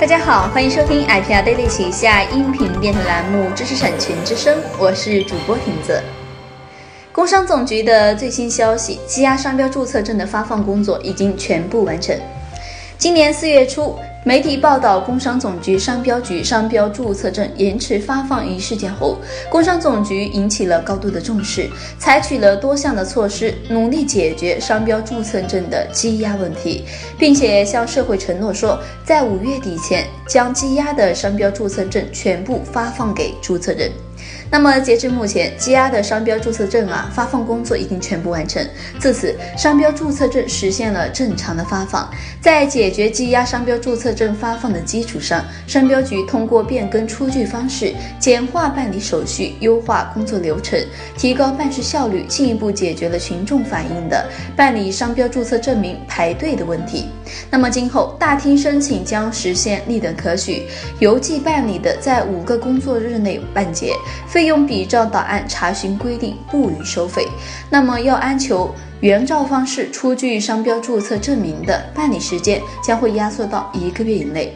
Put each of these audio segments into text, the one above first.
大家好，欢迎收听 IPR Daily 旗下音频电台栏目《知识产权之声》，我是主播婷子。工商总局的最新消息，积压商标注册证的发放工作已经全部完成。今年四月初。媒体报道，工商总局商标局商标注册证延迟发放一事件后，工商总局引起了高度的重视，采取了多项的措施，努力解决商标注册证的积压问题，并且向社会承诺说，在五月底前将积压的商标注册证全部发放给注册人。那么截至目前，积压的商标注册证啊发放工作已经全部完成。自此，商标注册证实现了正常的发放。在解决积压商标注册证发放的基础上，商标局通过变更出具方式、简化办理手续、优化工作流程、提高办事效率，进一步解决了群众反映的办理商标注册证明排队的问题。那么今后大厅申请将实现立等可取，邮寄办理的在五个工作日内办结。费用比照档案查询规定不予收费。那么要按求原照方式出具商标注册证明的办理时间将会压缩到一个月以内。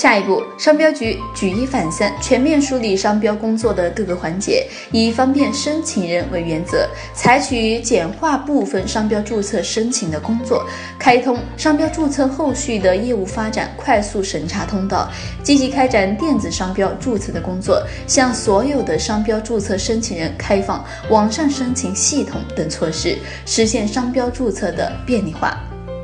下一步，商标局举一反三，全面梳理商标工作的各个环节，以方便申请人为原则，采取简化部分商标注册申请的工作，开通商标注册后续的业务发展快速审查通道，积极开展电子商标注册的工作，向所有的商标注册申请人开放网上申请系统等措施，实现商标注册的便利化。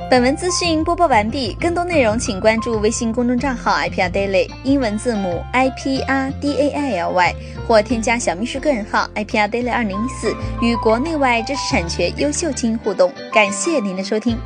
本文资讯播报完毕，更多内容请关注微信公众账号 IPR Daily 英文字母 I P R D A I L Y 或添加小秘书个人号 IPR Daily 二零一四，与国内外知识产权优秀精英互动。感谢您的收听。